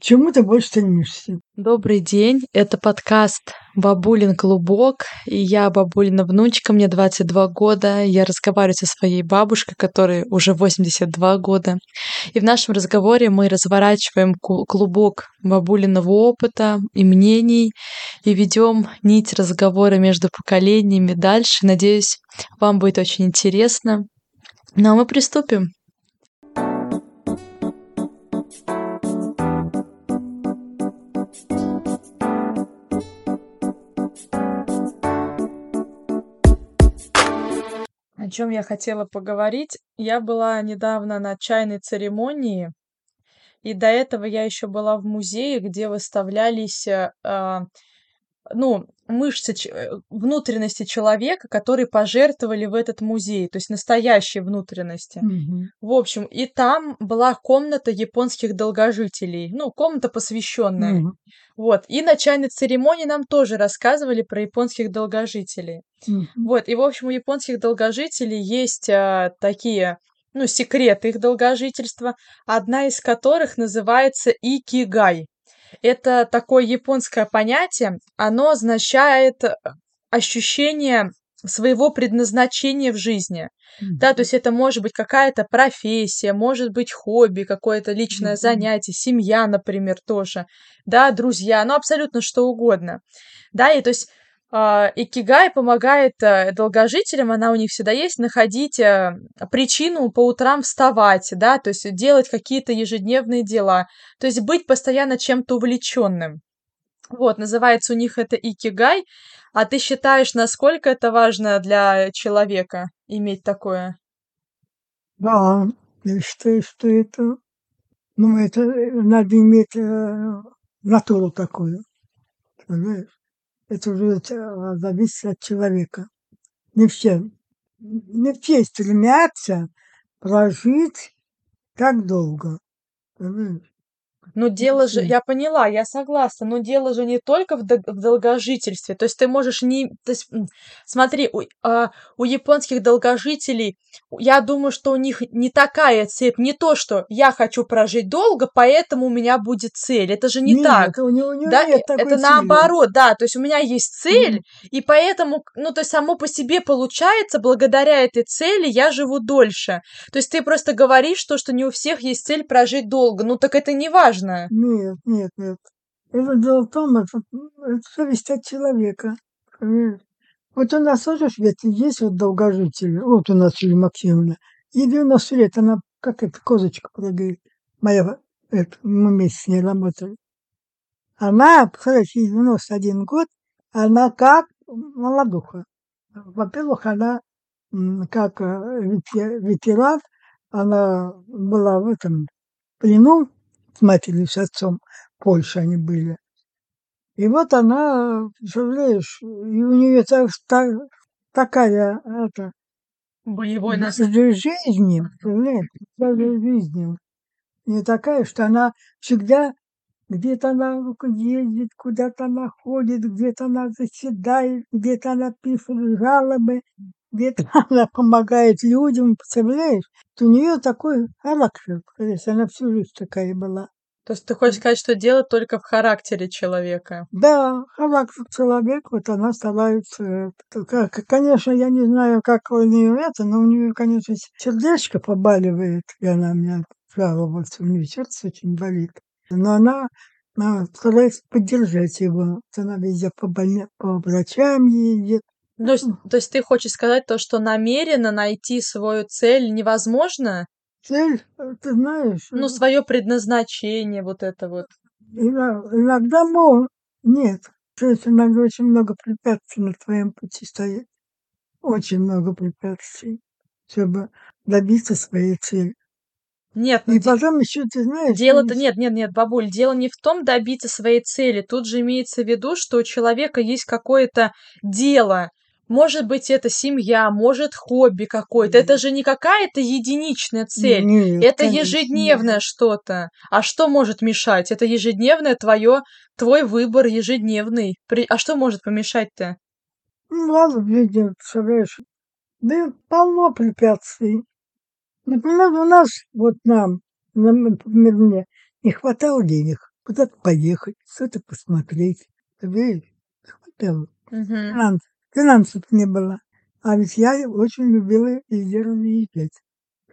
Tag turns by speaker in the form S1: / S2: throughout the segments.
S1: чему ты больше стремишься?
S2: Добрый день, это подкаст «Бабулин клубок», и я бабулина внучка, мне 22 года, я разговариваю со своей бабушкой, которой уже 82 года, и в нашем разговоре мы разворачиваем клубок бабулиного опыта и мнений, и ведем нить разговора между поколениями дальше. Надеюсь, вам будет очень интересно. Ну а мы приступим. Чем я хотела поговорить? Я была недавно на чайной церемонии, и до этого я еще была в музее, где выставлялись э, а, ну, мышцы, э, внутренности человека, которые пожертвовали в этот музей, то есть настоящие внутренности.
S1: Мгм.
S2: В общем, и там была комната японских долгожителей, ну, комната посвященная.
S1: Мгм.
S2: Вот. И на чайной церемонии нам тоже рассказывали про японских долгожителей.
S1: Мгм.
S2: Вот. И, в общем, у японских долгожителей есть а, такие, ну, секреты их долгожительства, одна из которых называется икигай. Это такое японское понятие, оно означает э, ощущение своего предназначения в жизни. Да, то есть это может быть какая-то профессия, может быть хобби, какое-то личное
S1: Мгм.
S2: занятие, семья, например, тоже, да, друзья, ну абсолютно что угодно. Да, и то есть икигай помогает э, долгожителям, она у них всегда есть, находить э, причину по утрам вставать, да, то есть делать какие-то ежедневные дела, то есть быть постоянно чем-то увлеченным. Вот, называется у них это икигай. А ты считаешь, насколько это важно для человека иметь такое?
S1: Да, я считаю, что это, ну, это э, надо иметь э, натуру такую, понимаешь? Это уже э, зависит от человека. Не все, не все стремятся прожить так долго, понимаешь?
S2: Ну, дело же, я поняла, я согласна, но дело же не только в, дог- в долгожительстве. То есть ты можешь не... То есть, смотри, у, а, у японских долгожителей, я думаю, что у них не такая цель, не то, что я хочу прожить долго, поэтому у меня будет цель. Это же не
S1: Нет,
S2: так.
S1: у него, у него
S2: Да,
S1: нет
S2: э,
S1: такой
S2: это
S1: цели.
S2: наоборот, да, то есть у меня есть цель,
S1: Мгм.
S2: и поэтому, ну, то есть само по себе получается, благодаря этой цели я живу дольше. То есть ты просто говоришь то, что не у всех есть цель прожить долго, ну так это не важно.
S1: Нет, нет, нет. Это дело в том, это, это зависит от человека. понимаешь? Вот у нас тоже в есть вот долгожители. Вот у нас Юлия Максимовна. Ей 90 лет, она как эта козочка прыгает. Моя, это, мы вместе с ней работали. Она, представляете, ей 91 год, она как молодуха. Во-первых, она как э, вете- ветеран, она была в этом плену с матерью, с отцом. В Польше они были. И вот она, представляешь, и у нее так, так- такая это,
S2: Боевой
S1: жи- жизнь, представляешь, даже жизнь не такая, что она всегда где-то она ездит, куда-то она ходит, где-то она заседает, где-то она пишет жалобы, где-то она помогает людям, представляешь? У нее такой характер, представляешь, она всю жизнь такая была.
S2: То есть ты хочешь сказать, что дело только в характере человека?
S1: Да, характер человека, вот она старается. э, Конечно, я не знаю, как у нее это, но у нее, конечно, сердечко побаливает, и она мне жаловалась, у нее сердце очень болит. Но она, а, старается поддержать его. Она везде по, больни- по врачам ездит.
S2: То есть, то есть ты хочешь сказать то, что намеренно найти свою цель невозможно?
S1: Цель, э, ты знаешь,
S2: Ну,
S1: э,
S2: свое предназначение, вот это вот.
S1: ино- иногда мол, нет. То есть иногда очень много препятствий на твоем пути стоит. Очень много препятствий, чтобы добиться своей цели.
S2: Нет, ну
S1: И
S2: де-
S1: потом еще, ты знаешь,
S2: дело-то
S1: есть-
S2: нет, нет, нет, бабуль, дело не в том добиться своей цели. Тут же имеется в виду, что у человека есть какое-то дело. Может быть, это семья, может, хобби какое-то. Это же не какая-то единичная цель.
S1: Нет,
S2: Это
S1: конечно,
S2: ежедневное что-то. А что может мешать? Это ежедневное твое, твой выбор ежедневный. А что может помешать-то?
S1: Ну, ладно, видим, представляешь. Да полно препятствий. Например, у нас, вот нам, например, мне, не хватало денег. куда-то поехать, что-то посмотреть. Видишь, хватало.
S2: Мгм.
S1: Финанс, финансов не было. А ведь я очень любила везде разъезжать.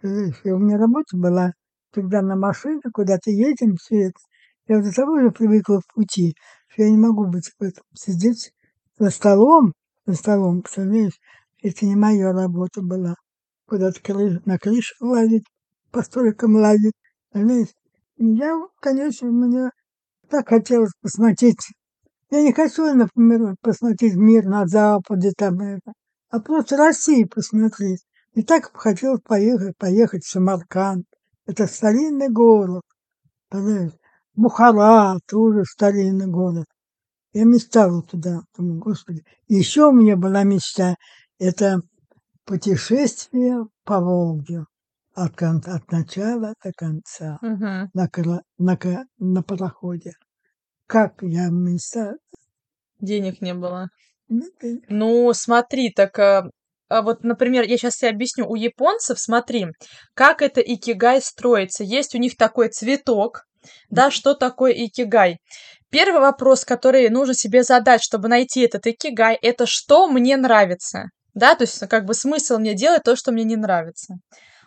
S1: Понимаешь, и у меня работа была тогда на машине, куда-то едем, все это. Я до того же привыкла в пути, что я не могу быть в этом, сидеть за столом, за столом, представляешь, это не моя работа была. Куда-то кры- на крышу лазить, по столикам лазить, понимаешь. Я, конечно, мне так хотелось посмотреть. Я не хочу, например, посмотреть мир на Западе, там это, а просто Россию посмотреть. И так хотелось поехать, поехать в Самарканд. Это старинный город. Понимаешь? Бухара тоже старинный город. Я мечтала туда. Думаю, господи. Еще у меня была мечта. Это путешествие по Волге. От, кон- от начала до конца.
S2: Мгм.
S1: На, на, на пароходе. Как я мечтала.
S2: Денег не было.
S1: Ну,
S2: Ну, смотри, так а, а вот, например, я сейчас тебе объясню. У японцев, смотри, как это икигай строится. Есть у них такой цветок, да, что такое икигай? Первый вопрос, который нужно себе задать, чтобы найти этот икигай, это что мне нравится, да, то есть как бы смысл мне делать то, что мне не нравится.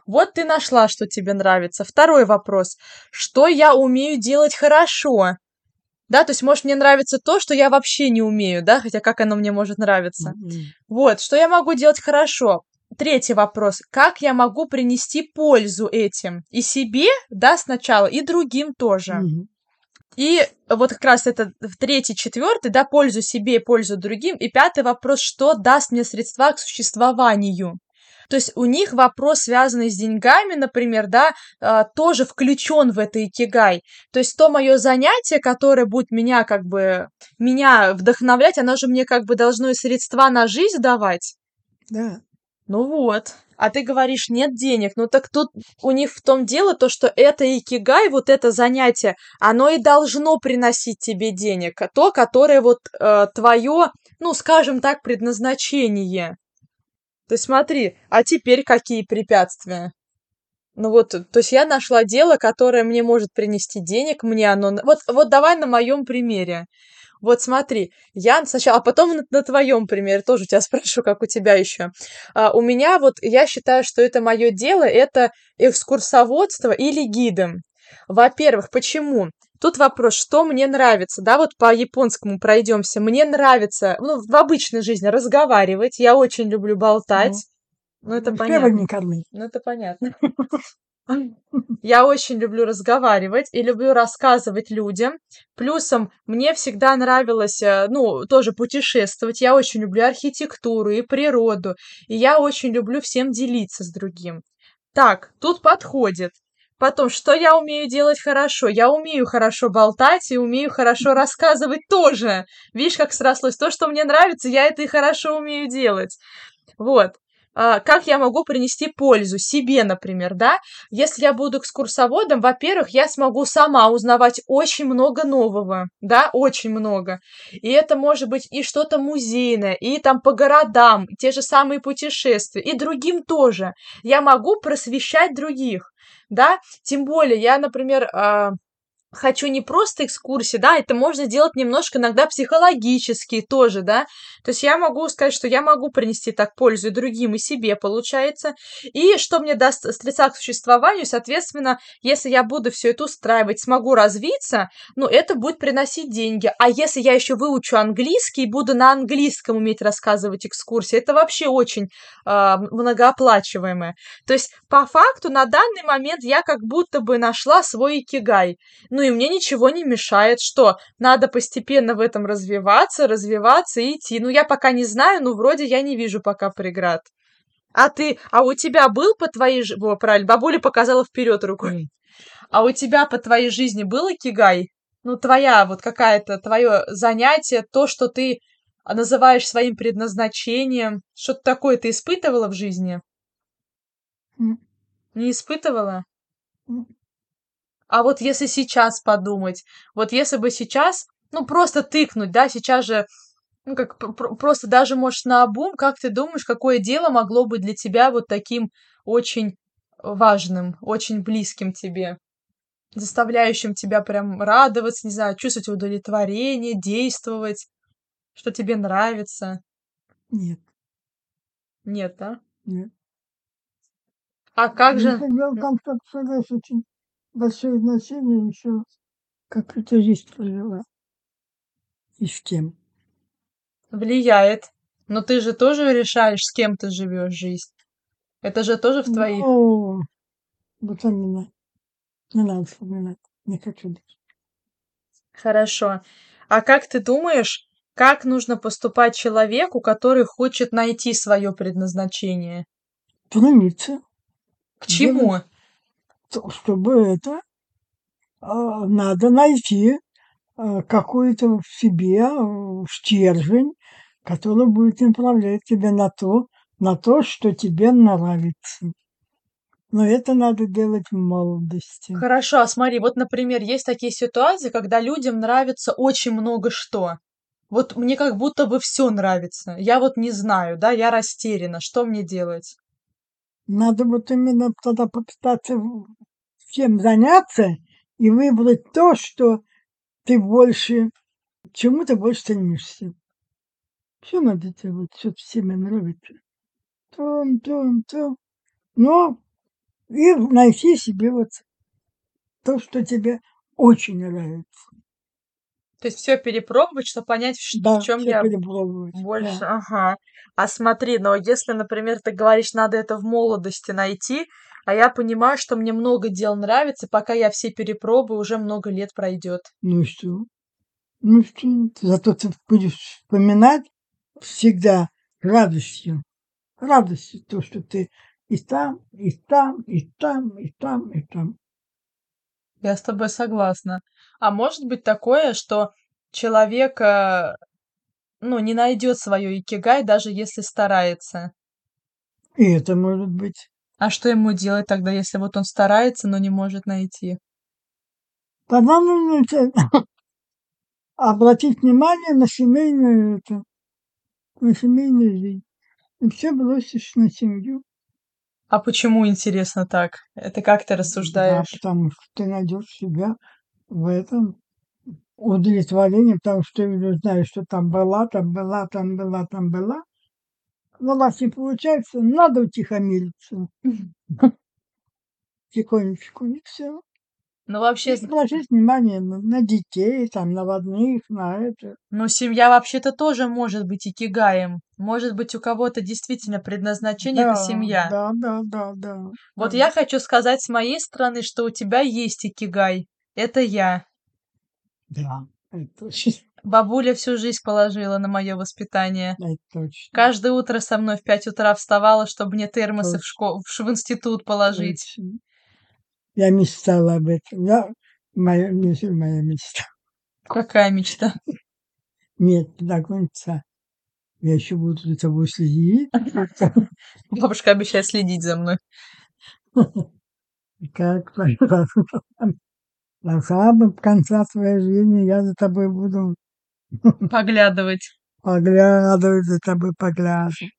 S2: Вот ты нашла, что тебе нравится. Второй вопрос, что я умею делать хорошо, да, то есть, может, мне нравится то, что я вообще не умею, да, хотя как оно мне может нравиться.
S1: Мгм.
S2: Вот, что я могу делать хорошо? Третий вопрос. Как я могу принести пользу этим? И себе, да, сначала, и другим тоже.
S1: Мгм.
S2: И вот как раз это третий, четвертый, да, пользу себе пользу другим. И пятый вопрос, что даст мне средства к существованию? То есть у них вопрос, связанный с деньгами, например, да, а, тоже включен в это икигай. То есть то мое занятие, которое будет меня как бы, меня вдохновлять, оно же мне как бы должно и средства на жизнь давать.
S1: Да.
S2: Ну вот. А ты говоришь, нет денег. Ну так тут у них в том дело то, что это икигай, вот это занятие, оно и должно приносить тебе денег. а То, которое вот э, твое, ну, скажем так, предназначение. Есть смотри, а теперь какие препятствия? Ну вот, то есть я нашла дело, которое мне может принести денег, мне оно... Вот, вот давай на моем примере. Вот смотри, я сначала, а потом на, на твоем примере тоже тебя спрошу, как у тебя еще. А, у меня вот, я считаю, что это мое дело, это экскурсоводство или гидом. Во-первых, почему? Тут вопрос, что мне нравится, да, вот по японскому пройдемся. Мне нравится, ну, в обычной жизни разговаривать, я очень люблю болтать. Ну, это
S1: Ну,
S2: понятно.
S1: Не.
S2: Ну, это понятно. Я очень люблю разговаривать и люблю рассказывать людям. Плюсом мне всегда нравилось, э, ну, тоже путешествовать. Я очень люблю архитектуру и природу. И я очень люблю всем делиться с другим. Так, тут подходит. Потом, что я умею делать хорошо? Я умею хорошо болтать и умею хорошо рассказывать тоже. Видишь, как срослось? То, что мне нравится, я это и хорошо умею делать. Вот. А, как я могу принести пользу себе, например, да? Если я буду экскурсоводом, во-первых, я смогу сама узнавать очень много нового, да, очень много. И это может быть и что-то музейное, и там по городам, те же самые путешествия, и другим тоже. Я могу просвещать других, да? Тем более, я, например, а, хочу не просто экскурсии, да, это можно делать немножко иногда психологически тоже, да, то есть я могу сказать, что я могу принести так пользу и другим, и себе, получается, и что мне даст средства к существованию, соответственно, если я буду все это устраивать, смогу развиться, ну, это будет приносить деньги, а если я еще выучу английский и буду на английском уметь рассказывать экскурсии, это вообще очень а, многооплачиваемое. То есть, по факту, на данный момент я как будто бы нашла свой икигай. Ну и мне ничего не мешает, что надо постепенно в этом развиваться, развиваться и идти. Ну, я пока не знаю, но вроде я не вижу пока преград. А ты, а у тебя был по твоей... Во, правильно, бабуля показала вперед рукой. А у тебя по твоей жизни был икигай? Ну, твоя вот какая-то, твое занятие, то, что ты называешь своим предназначением. Что-то такое ты испытывала в жизни? Не испытывала? А вот если сейчас подумать, вот если бы сейчас, ну, просто тыкнуть, да, сейчас же, ну, как пр- пр- просто даже, может, на обум, как ты думаешь, какое дело могло быть для тебя вот таким очень важным, очень близким тебе? заставляющим тебя прям радоваться, не знаю, чувствовать удовлетворение, действовать, что тебе нравится?
S1: Нет.
S2: Нет, да?
S1: Нет.
S2: А как же...
S1: Для там, как сказать, очень большое значение еще, как эта жизнь прожила. И с кем.
S2: Влияет. Но ты же тоже решаешь, с кем ты живешь жизнь. Это же тоже в твоих...
S1: Ну, вот именно. Не надо вспоминать. Не хочу даже.
S2: Хорошо. А как ты думаешь, как нужно поступать человеку, который хочет найти свое предназначение?
S1: Стремиться.
S2: К чему?
S1: То, Чтобы это а, надо найти а, какой-то в себе а, стержень, который будет направлять тебя на то, на то, что тебе нравится. Но это надо делать в молодости.
S2: Хорошо, а смотри, вот, например, есть такие ситуации, когда людям нравится очень много что. Вот мне как будто бы все нравится. Я вот не знаю, да, я растеряна. Что мне делать?
S1: Надо вот именно тогда попытаться всем заняться и выбрать то, что ты больше, чему ты больше стремишься. Все надо делать, что всем нравится. Том, том, том. Но и найти себе вот то, что тебе очень нравится.
S2: То есть все перепробовать, чтобы понять,
S1: Да,
S2: в чем
S1: все
S2: я
S1: перепробовать.
S2: больше.
S1: Да.
S2: Ага. А смотри, но если, например, ты говоришь, надо это в молодости найти, а я понимаю, что мне много дел нравится, пока я все перепробую, уже много лет пройдет.
S1: Ну и что? Ну что? Зато ты будешь вспоминать всегда радостью. Радостью то, что ты и там, и там, и там, и там, и там.
S2: Я с тобой согласна. А может быть такое, что человек, э, ну, не найдет свое икигай, даже если старается.
S1: И это может быть.
S2: А что ему делать тогда, если вот он старается, но не может найти?
S1: Тогда нужно обратить внимание на семейную это, на семейную жизнь. И все бросишь на семью.
S2: А почему интересно так? Это как ты
S1: Да,
S2: рассуждаешь?
S1: потому что ты найдешь себя в этом удовлетворение, потому что ты уже знаешь, что там была, там была, там была, там была. Но раз не получается, надо утихомириться. Тихонечку, и все.
S2: Ну, вообще,
S1: И обратить внимание на, на детей, там, на родных, на это.
S2: ну, семья вообще-то тоже может быть икигаем. Может быть, у кого-то действительно предназначение это
S1: Да,
S2: семья.
S1: да, да, да, да.
S2: Вот
S1: да.
S2: я хочу сказать с моей стороны, что у тебя есть икигай. Это я.
S1: Да, это точно.
S2: Бабуля всю жизнь положила на мое воспитание.
S1: Это точно.
S2: Каждое утро со мной в пять утра вставала, чтобы мне термосы в,
S1: Точно.
S2: школу, в, институт положить.
S1: Точно. Я мечтала об этом. Я, моя, не моя мечта.
S2: Какая мечта?
S1: Нет, до конца. Я еще буду за тобой следить.
S2: Бабушка обещает следить за мной.
S1: Как до самого конца твоей жизни я за тобой буду
S2: Поглядывать.
S1: поглядывать, за тобой поглядывать.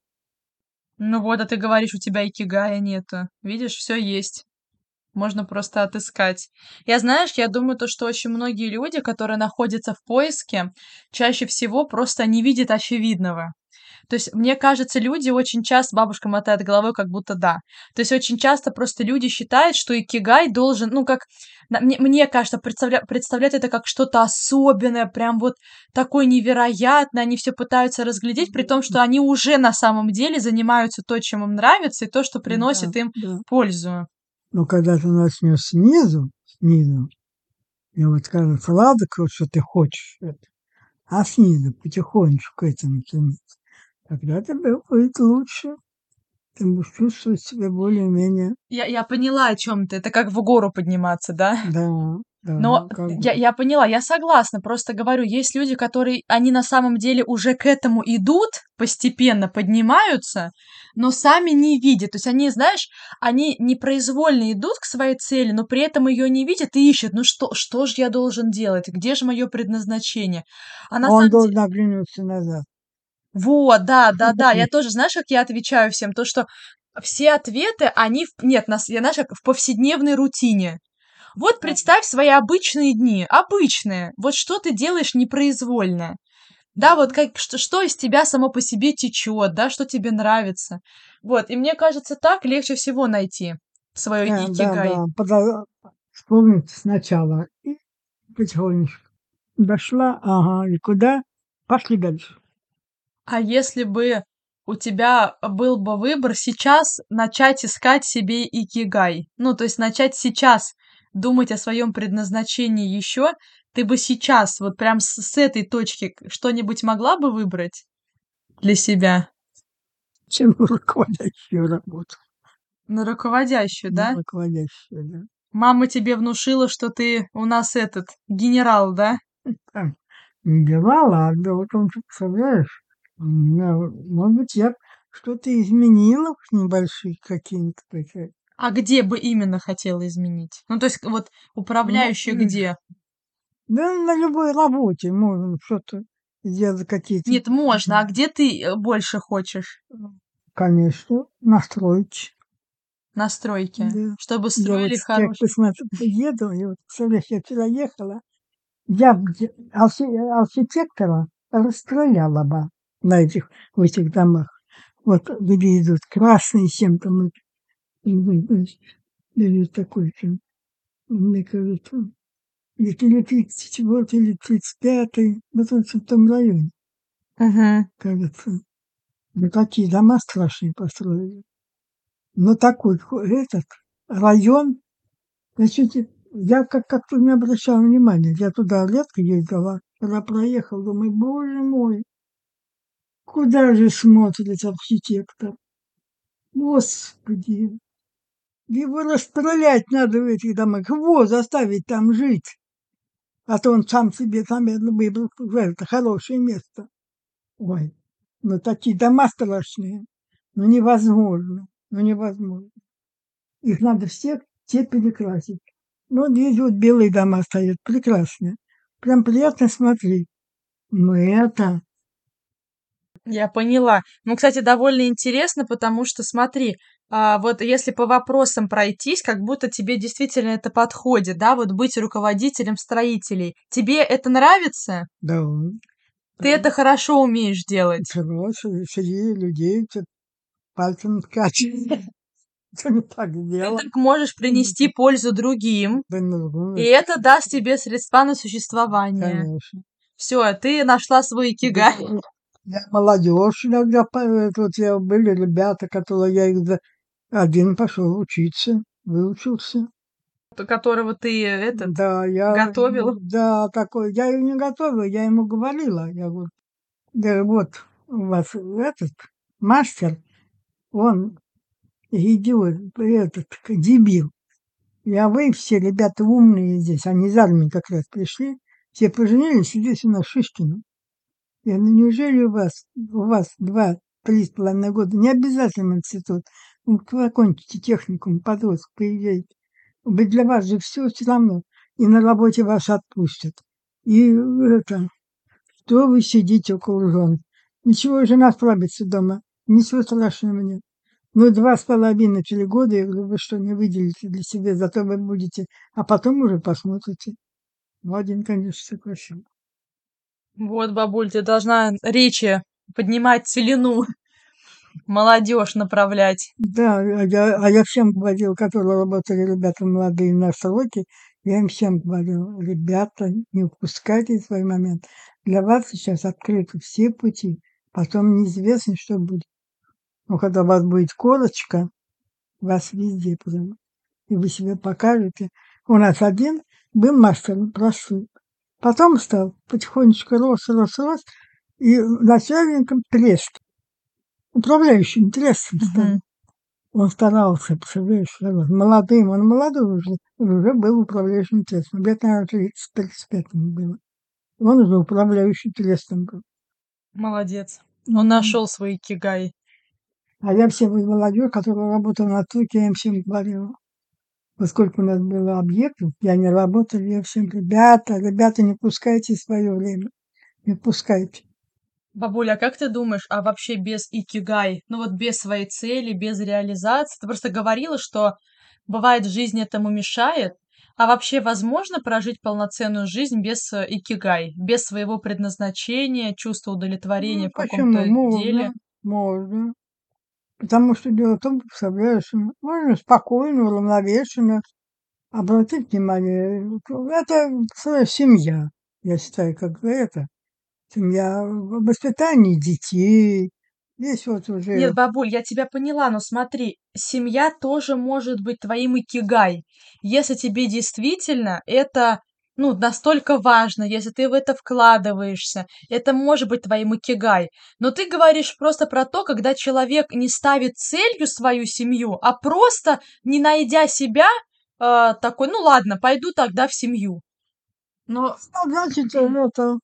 S2: Ну вот, а ты говоришь, у тебя икигая нету. Видишь, все есть. Можно просто отыскать. Я, знаешь, я думаю, то, что очень многие люди, которые находятся в поиске, чаще всего просто не видят очевидного. То есть, мне кажется, люди очень часто, бабушка мотает головой, как будто да. То есть, очень часто просто люди считают, что икигай должен, ну, как, мне, мне кажется, представля, представлять это как что-то особенное, прям вот такое невероятное, они все пытаются разглядеть, при том, что они уже на самом деле занимаются то, чем им нравится, и то, что приносит
S1: Да,
S2: им
S1: да.
S2: пользу.
S1: Но когда ты начнешь снизу, снизу, и вот кажется, ладно, что ты хочешь это, а снизу потихонечку к этому тогда тебе будет лучше. Ты будешь чувствовать себя более-менее,
S2: Я, я поняла, о чем ты. Это как в гору подниматься, да?
S1: да, да,
S2: Но
S1: как бы.
S2: я, я поняла, я согласна. Просто говорю, есть люди, которые, они на самом деле уже к этому идут, постепенно поднимаются, но сами не видят. То есть они, знаешь, они непроизвольно идут к своей цели, но при этом ее не видят и ищут. Ну что, что же я должен делать? Где же мое предназначение? А
S1: Он
S2: самом
S1: должен оглянуться назад.
S2: Вот, да, да, да. Я тоже, знаешь, как я отвечаю всем? То, что все ответы, они... в- Нет, нас, я, знаешь, как в повседневной рутине. Вот представь свои обычные дни, обычные. Вот что ты делаешь непроизвольно. Да, вот как, что, что из тебя само по себе течет, да, что тебе нравится. Вот, и мне кажется, так легче всего найти свое
S1: Да, да,
S2: икигай.
S1: да. Подо- Вспомнить сначала. И потихонечку. Дошла, ага, и куда? Пошли дальше.
S2: А если бы у тебя был бы выбор сейчас начать искать себе икигай, ну, то есть начать сейчас думать о своем предназначении еще, ты бы сейчас, вот прям с, с этой точки, что-нибудь могла бы выбрать для себя?
S1: Чем руководящую работу.
S2: На руководящую, да?
S1: Руководящую, да.
S2: Мама тебе внушила, что ты у нас этот генерал, да?
S1: Не бывало, а дело в том, что, представляешь, может быть, я что-то изменила в небольших какие-то такие.
S2: А где бы именно хотела изменить? Ну, то есть вот управляющая
S1: м.
S2: где?
S1: Да на любой работе можно что-то сделать, какие-то,
S2: Нет, можно. А где ты э, больше хочешь?
S1: конечно, настроить.
S2: Настройки.
S1: Да.
S2: Чтобы
S1: Я
S2: строили
S1: вот как
S2: хорошие.
S1: посмотрю, еду, и вот, представляешь, я вчера ехала, я архитектора расстреляла бы на этих, в этих домах. Вот где идут красные чем там, или такой фильм, мне кажется, или 34 или 35 вот он в том районе,
S2: Мгм.
S1: кажется. Ну, такие дома страшные построили. Но такой ко- этот район, значит, я как- как-то не обращал внимания. Я туда редко ездила. Когда проехал, думаю, боже мой, куда же смотрит архитектор? Господи, его расстрелять надо в этих домах, его заставить там жить. А то он сам себе там наверно, выбрал это хорошее место. Ой, ну такие дома страшные. Ну невозможно, ну невозможно. Их надо всех все перекрасить. Ну, здесь вот белые дома стоят, прекрасные. Прям приятно смотреть. Но это,
S2: Я поняла. Ну, кстати, довольно интересно, потому что, смотри, а, вот если по вопросам пройтись, как будто тебе действительно это подходит, да, вот быть руководителем строителей. Тебе это нравится?
S1: да,
S2: Ты это хорошо умеешь делать?
S1: хорошие, среди людей пальцем так
S2: Ты так можешь принести пользу другим,
S1: Да ну,
S2: и это даст тебе средства на существование.
S1: конечно.
S2: Все, ты нашла свой икигай.
S1: Я молодежь иногда, вот я, были ребята, которые я их за- один пошел учиться, выучился.
S2: которого ты этот
S1: Да, я...
S2: готовила?
S1: Да, такой. Я ее не готовила, я ему говорила. Я говорю, да вот у вас этот мастер, он идиот, этот дебил. Я вы все ребята умные здесь, они из армии как раз пришли, все поженились, и здесь у нас Шишкина. Я говорю, ну неужели у вас, у вас два, три с половиной года, не обязательно институт, ну, закончите техникум, подросток, приезжайте. Ведь для вас же все все равно. И на работе вас отпустят. И это, что вы сидите около жен? Ничего, жена справится дома. Ничего страшного нет. Ну, два с половиной, три года, я говорю, вы что, не выделите для себя, зато вы будете, а потом уже посмотрите. Ну, один, конечно, согласен.
S2: Вот, бабуль, ты должна речи поднимать целину, молодежь направлять.
S1: Да, а я, а я всем говорил, которые работали, ребята молодые на сроке, я им всем говорил, ребята, не упускайте свой момент. Для вас сейчас открыты все пути, потом неизвестно, что будет. Но когда у вас будет корочка, вас везде прямо, и вы себя покажете. У нас один был мастером простым. Потом стал потихонечку рос, рос, рос, и начальником трест. Управляющим трестом стал.
S2: Мгм.
S1: Он старался, представляешь, молодым, он молодой уже, уже был управляющим трестом. Лет, наверное, 30-35 ему было. Он уже управляющий трестом был.
S2: Молодец. Он нашел свой икигай.
S1: А я всем молодежь, которая работала на турке, я им всем говорила. Поскольку у нас было объектов, я не работал, я всем, ребята, ребята, не пускайте свое время, не пускайте.
S2: Бабуля, а как ты думаешь, а вообще без икигай, ну вот без своей цели, без реализации, ты просто говорила, что бывает в жизни этому мешает, А вообще возможно прожить полноценную жизнь без э, икигай, без своего предназначения, чувства удовлетворения
S1: Ну,
S2: в каком-то деле?
S1: Можно, можно. Потому что дело в том, представляешь, можно спокойно, уравновешенно обратить внимание. Это своя семья, я считаю, как это. Семья, воспитание детей. Здесь вот
S2: Нет,
S1: уже,
S2: бабуль, я тебя поняла, но смотри, семья тоже может быть твоим икигай, если тебе действительно это, ну, настолько важно, если ты в это вкладываешься, это может быть твоим икигай. Но ты говоришь просто про то, когда человек не ставит целью свою семью, а просто, не найдя себя, э, такой, ну ладно, пойду тогда в семью. Но,
S1: а значит, э, это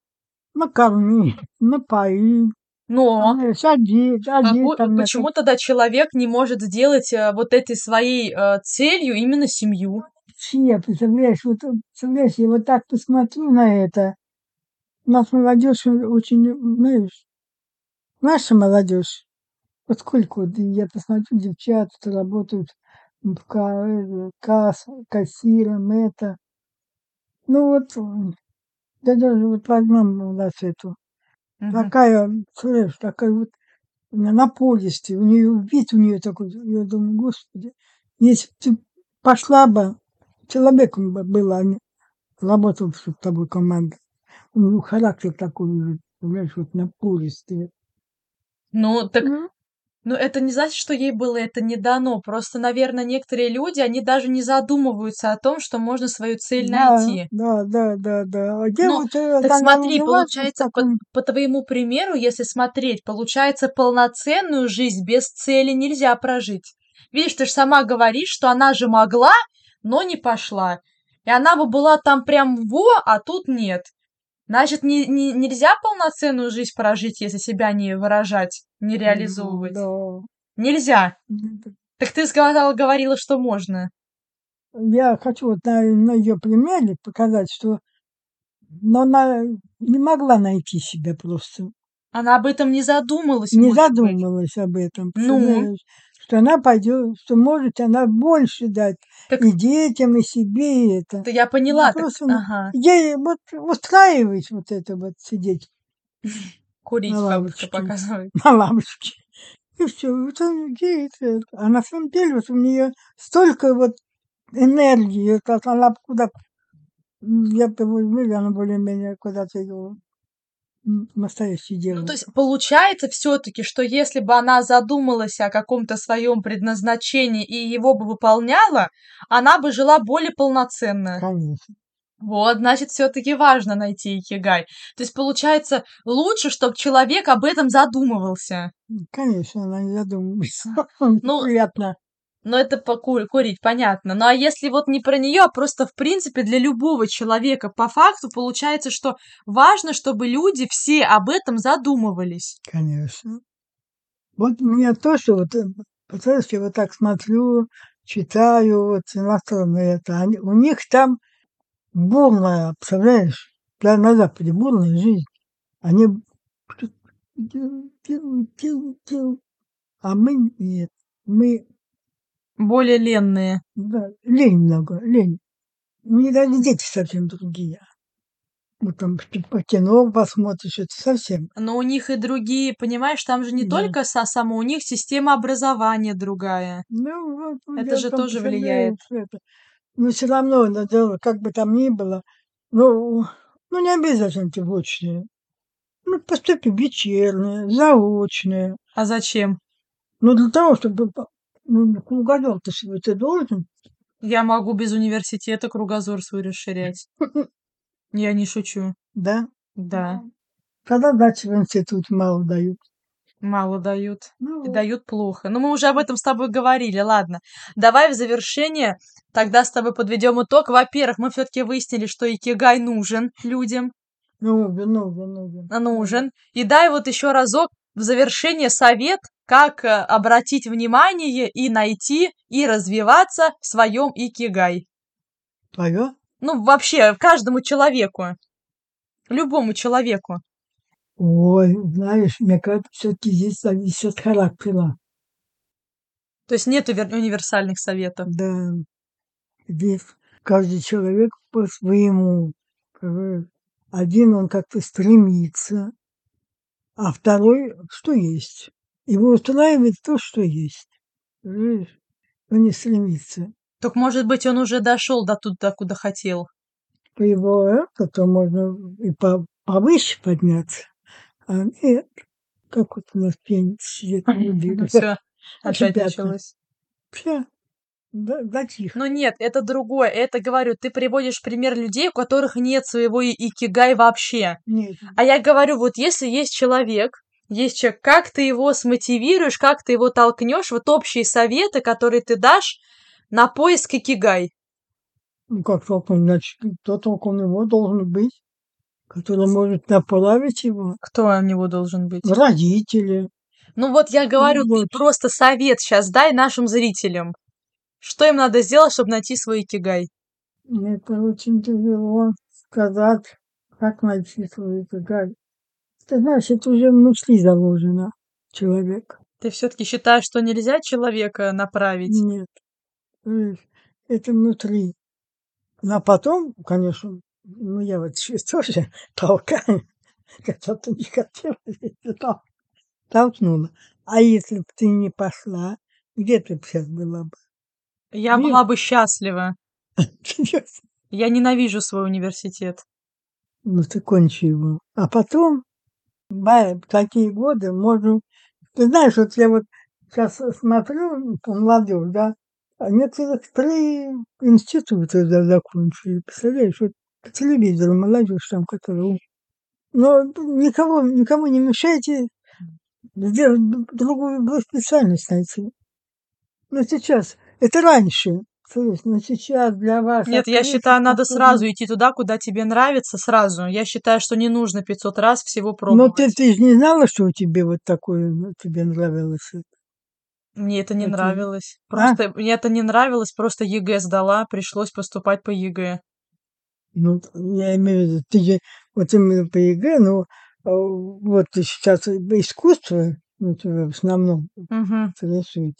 S1: накорми, напои,
S2: но
S1: одеть,
S2: А
S1: одеть
S2: по-
S1: там, это
S2: почему тогда человек не может сделать э, вот этой своей э, целью именно семью?
S1: Все, представляешь, вот, э, представляешь, я вот так посмотрю на это. У нас молодежь очень, знаешь, наша молодежь, вот сколько вот я посмотрю, девчата работают в э, касс, кассиром, это. Ну вот, да даже вот возьмем у нас эту,
S2: Мгм.
S1: такая, слышь, такая вот на напористая, у нее вид у нее такой, я думаю, господи, если б ты пошла бы, человеком бы была, а не работала бы с тобой команда. У нее характер такой, понимаешь, вот напористый.
S2: Ну, так,
S1: Ну,
S2: ну это не значит, что ей было это не дано. Просто, наверное, некоторые люди, они даже не задумываются о том, что можно свою цель
S1: да,
S2: найти.
S1: да, да, да, да. А
S2: Ну,
S1: девушка,
S2: так
S1: она
S2: смотри,
S1: в
S2: получается, по, по твоему примеру, если смотреть, получается, полноценную жизнь без цели нельзя прожить. Видишь, ты же сама говоришь, что она же могла, но не пошла. И она бы была там прям во, а тут нет. Значит, не, не, нельзя полноценную жизнь прожить, если себя не выражать, не реализовывать.
S1: да.
S2: Нельзя. Так ты сказала, говорила, что можно.
S1: Я хочу вот на, на ее примере показать, что но она не могла найти себя просто.
S2: Она об этом не задумалась,
S1: не
S2: может быть.
S1: об этом.
S2: Ну,
S1: представляешь? Что она пойдет, что может она больше дать
S2: так
S1: и детям, и себе, и это.
S2: да я поняла, так,
S1: просто ну,
S2: ага,
S1: ей вот устраивать вот это вот сидеть
S2: курить
S1: на лавочке,
S2: показывает.
S1: на лавочке. И все. Вот он ей это. А на самом деле вот у нее столько вот энергии, вот она куда я возьму, она более-менее куда-то ее настоящее
S2: Ну, то есть получается все-таки, что если бы она задумалась о каком-то своем предназначении и его бы выполняла, она бы жила более полноценно.
S1: Конечно.
S2: Вот, значит, все-таки важно найти икигай. То есть получается лучше, чтобы человек об этом задумывался.
S1: Конечно, она не задумывается.
S2: Ну,
S1: Приятно.
S2: Но это поку- курить, понятно. Ну а если вот не про нее, а просто в принципе для любого человека, по факту получается, что важно, чтобы люди все об этом задумывались.
S1: Конечно. Вот меня тоже вот, э, представляешь, я вот так смотрю, читаю, вот иностранные это, они, у них там бурная, представляешь, да, на Западе бурная жизнь. Они. А мы нет. Мы,
S2: Более ленные.
S1: да, лень много, лень. Них даже дети совсем другие. Вот там по кино посмотришь, это совсем.
S2: Но у них и другие, понимаешь, там же не
S1: Да.
S2: только со само, у них система образования другая.
S1: Ну, вот, ну,
S2: Это же тоже влияет.
S1: это. Но все равно, дело, как бы там ни было, ну, ну не обязательно ты в очные. Ну, поступи вечернее, заочное.
S2: А зачем?
S1: Ну, для того, чтобы, ну, кругозор-то свой ты должен.
S2: Я могу без университета кругозор свой расширять. Я не шучу.
S1: Да?
S2: Да,
S1: Когда дачи в институте мало дают.
S2: мало дают.
S1: Ну,
S2: И дают плохо. Но мы уже об этом с тобой говорили, ладно. Давай в завершение тогда с тобой подведем итог. Во-первых, мы все-таки выяснили, что икигай нужен людям,
S1: Нужен, нужен, нужен.
S2: нужен. И дай вот еще разок в завершение совет, как э, обратить внимание и найти и развиваться в своем икигай.
S1: Твое?
S2: Ну, вообще, каждому человеку. Любому человеку.
S1: Ой, знаешь, мне кажется, все-таки здесь зависит от характера.
S2: То есть нет универсальных советов.
S1: Да. Здесь каждый человек по своему. Один он как-то стремится, а второй что есть. Его устраивает то, что есть. Он не стремится.
S2: Так может быть, он уже дошел до туда, куда хотел.
S1: По его это, то можно и по, повыше подняться. А нет, как вот у нас пьяница сидит.
S2: Все, опять началось.
S1: Все. Да, затих.
S2: Ну нет, это другое. Это, говорю, ты приводишь пример людей, у которых нет своего икигай вообще.
S1: Нет.
S2: А я говорю, вот если есть человек, есть человек, как ты его смотивируешь, как ты его толкнешь, вот общие советы, которые ты дашь на поиск икигай.
S1: Ну как толкнуть? Значит, кто около него должен быть, который может направить его.
S2: Кто у него должен быть?
S1: Родители.
S2: Ну вот я говорю,
S1: Вот.
S2: ты просто совет сейчас дай нашим зрителям. Что им надо сделать, чтобы найти свой икигай?
S1: Это очень тяжело сказать, как найти свой икигай. Ты знаешь, это уже внутри заложено человек.
S2: Ты все-таки считаешь, что нельзя человека направить?
S1: Нет. Это внутри. Ну, а потом, конечно, ну, я вот сейчас тоже толкаю, когда-то не хотела, я тол- толкнула. А если бы ты не пошла, где ты сейчас была бы?
S2: Я
S1: Нет.
S2: была бы счастлива. Я ненавижу свой университет.
S1: Ну, ты кончи его. А потом, в такие годы можно... Ты знаешь, вот я вот сейчас смотрю по молодежь, да, а некоторых три института за- закончили. Представляешь, вот по телевизору молодежь там, которая... ум- Но никого, никому не мешайте другую другую специальность найти. Но сейчас, это раньше, слышь, но сейчас для вас...
S2: Нет, я считаю, надо сразу идти туда, куда тебе нравится, сразу. Я считаю, что не нужно 500 раз всего
S1: Но
S2: пробовать.
S1: ты, ты же не знала, что у тебя вот такое, ну, тебе нравилось это?
S2: Мне это не
S1: Это-
S2: нравилось.
S1: А?
S2: Просто мне это не нравилось, просто ЕГЭ сдала, пришлось поступать по ЕГЭ.
S1: Ну, я имею в виду, ты же вот именно по ЕГЭ, ну, а, вот ты сейчас искусство, ну, тебя в основном интересует.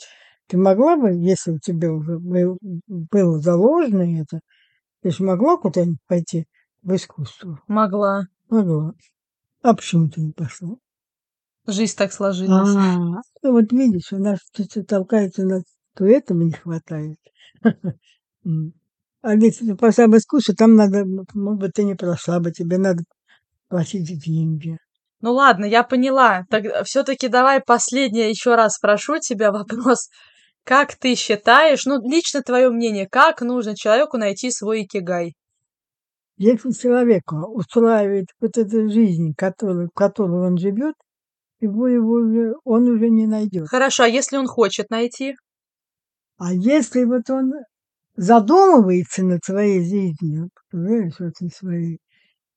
S1: Ты могла бы, если у тебя уже был- было заложено это, ты же могла куда-нибудь пойти в искусство?
S2: Могла.
S1: Могла. А почему ты не пошла?
S2: Жизнь так сложилась.
S1: А, ну вот видишь, у нас кто-то толкается на то этого не хватает. А если ты пошла в искусство, там надо, может быть, ты не прошла бы, тебе надо платить деньги.
S2: Ну ладно, я поняла. Так все-таки давай последнее еще раз спрошу тебя вопрос. Как ты считаешь, ну, лично твое мнение, как нужно человеку найти свой икигай?
S1: Если человека устраивает вот эта жизнь, которую, в которой он живет, его, его уже, он уже не найдет.
S2: Хорошо, а если он хочет найти?
S1: А если вот он задумывается над своей жизнью, понимаешь, вот на своей,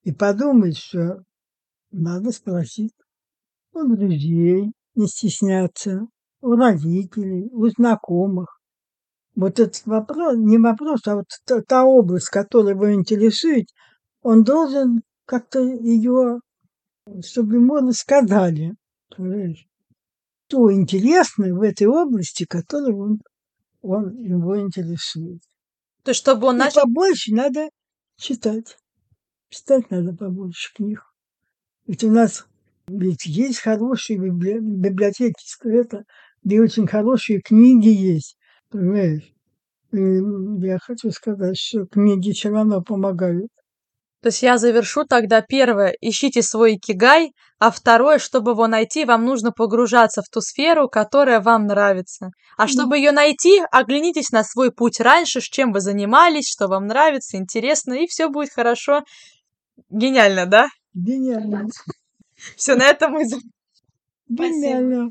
S1: и подумает, что надо спросить у друзей, не стесняться, у родителей, у знакомых. Вот этот вопрос, не вопрос, а вот та, та область, которая его интересует, он должен как-то ее, чтобы ему рассказали, понимаешь, что интересно в этой области, которой он, он его интересует.
S2: То есть, чтобы он
S1: И
S2: начал...
S1: побольше надо читать. Читать надо побольше книг. Ведь у нас ведь есть хорошие библи- библиотеки, это, где очень хорошие книги есть. Понимаешь? И я хочу сказать, что книги все равно помогают.
S2: То есть я завершу тогда первое, ищите свой икигай, а второе, чтобы его найти, вам нужно погружаться в ту сферу, которая вам нравится. А чтобы ее найти, оглянитесь на свой путь раньше, чем вы занимались, что вам нравится, интересно, и все будет хорошо. Гениально, да?
S1: Гениально.
S2: Все, на этом мы...
S1: Гениально.